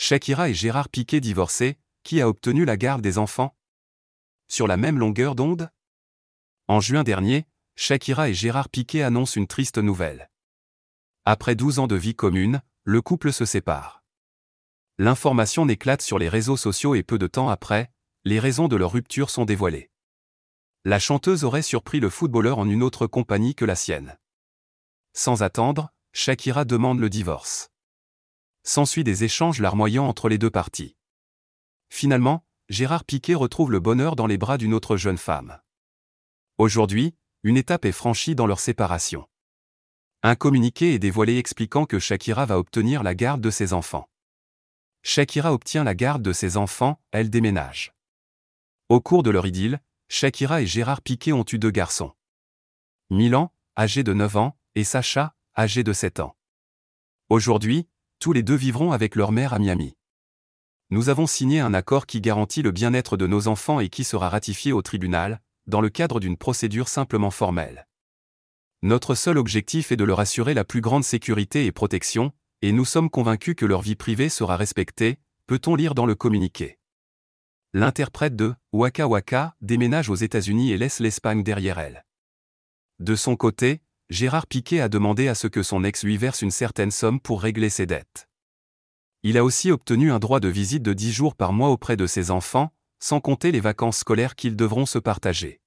Shakira et Gérard Piquet divorcés, qui a obtenu la garde des enfants? Sur la même longueur d'onde? En juin dernier, Shakira et Gérard Piquet annoncent une triste nouvelle. Après 12 ans de vie commune, le couple se sépare. L'information n'éclate sur les réseaux sociaux et peu de temps après, les raisons de leur rupture sont dévoilées. La chanteuse aurait surpris le footballeur en une autre compagnie que la sienne. Sans attendre, Shakira demande le divorce. S'ensuit des échanges larmoyants entre les deux parties. Finalement, Gérard Piquet retrouve le bonheur dans les bras d'une autre jeune femme. Aujourd'hui, une étape est franchie dans leur séparation. Un communiqué est dévoilé expliquant que Shakira va obtenir la garde de ses enfants. Shakira obtient la garde de ses enfants, elle déménage. Au cours de leur idylle, Shakira et Gérard Piquet ont eu deux garçons. Milan, âgé de 9 ans, et Sacha, âgé de 7 ans. Aujourd'hui, tous les deux vivront avec leur mère à Miami. Nous avons signé un accord qui garantit le bien-être de nos enfants et qui sera ratifié au tribunal, dans le cadre d'une procédure simplement formelle. Notre seul objectif est de leur assurer la plus grande sécurité et protection, et nous sommes convaincus que leur vie privée sera respectée, peut-on lire dans le communiqué. L'interprète de Waka Waka déménage aux États-Unis et laisse l'Espagne derrière elle. De son côté, Gérard Piquet a demandé à ce que son ex lui verse une certaine somme pour régler ses dettes. Il a aussi obtenu un droit de visite de 10 jours par mois auprès de ses enfants, sans compter les vacances scolaires qu'ils devront se partager.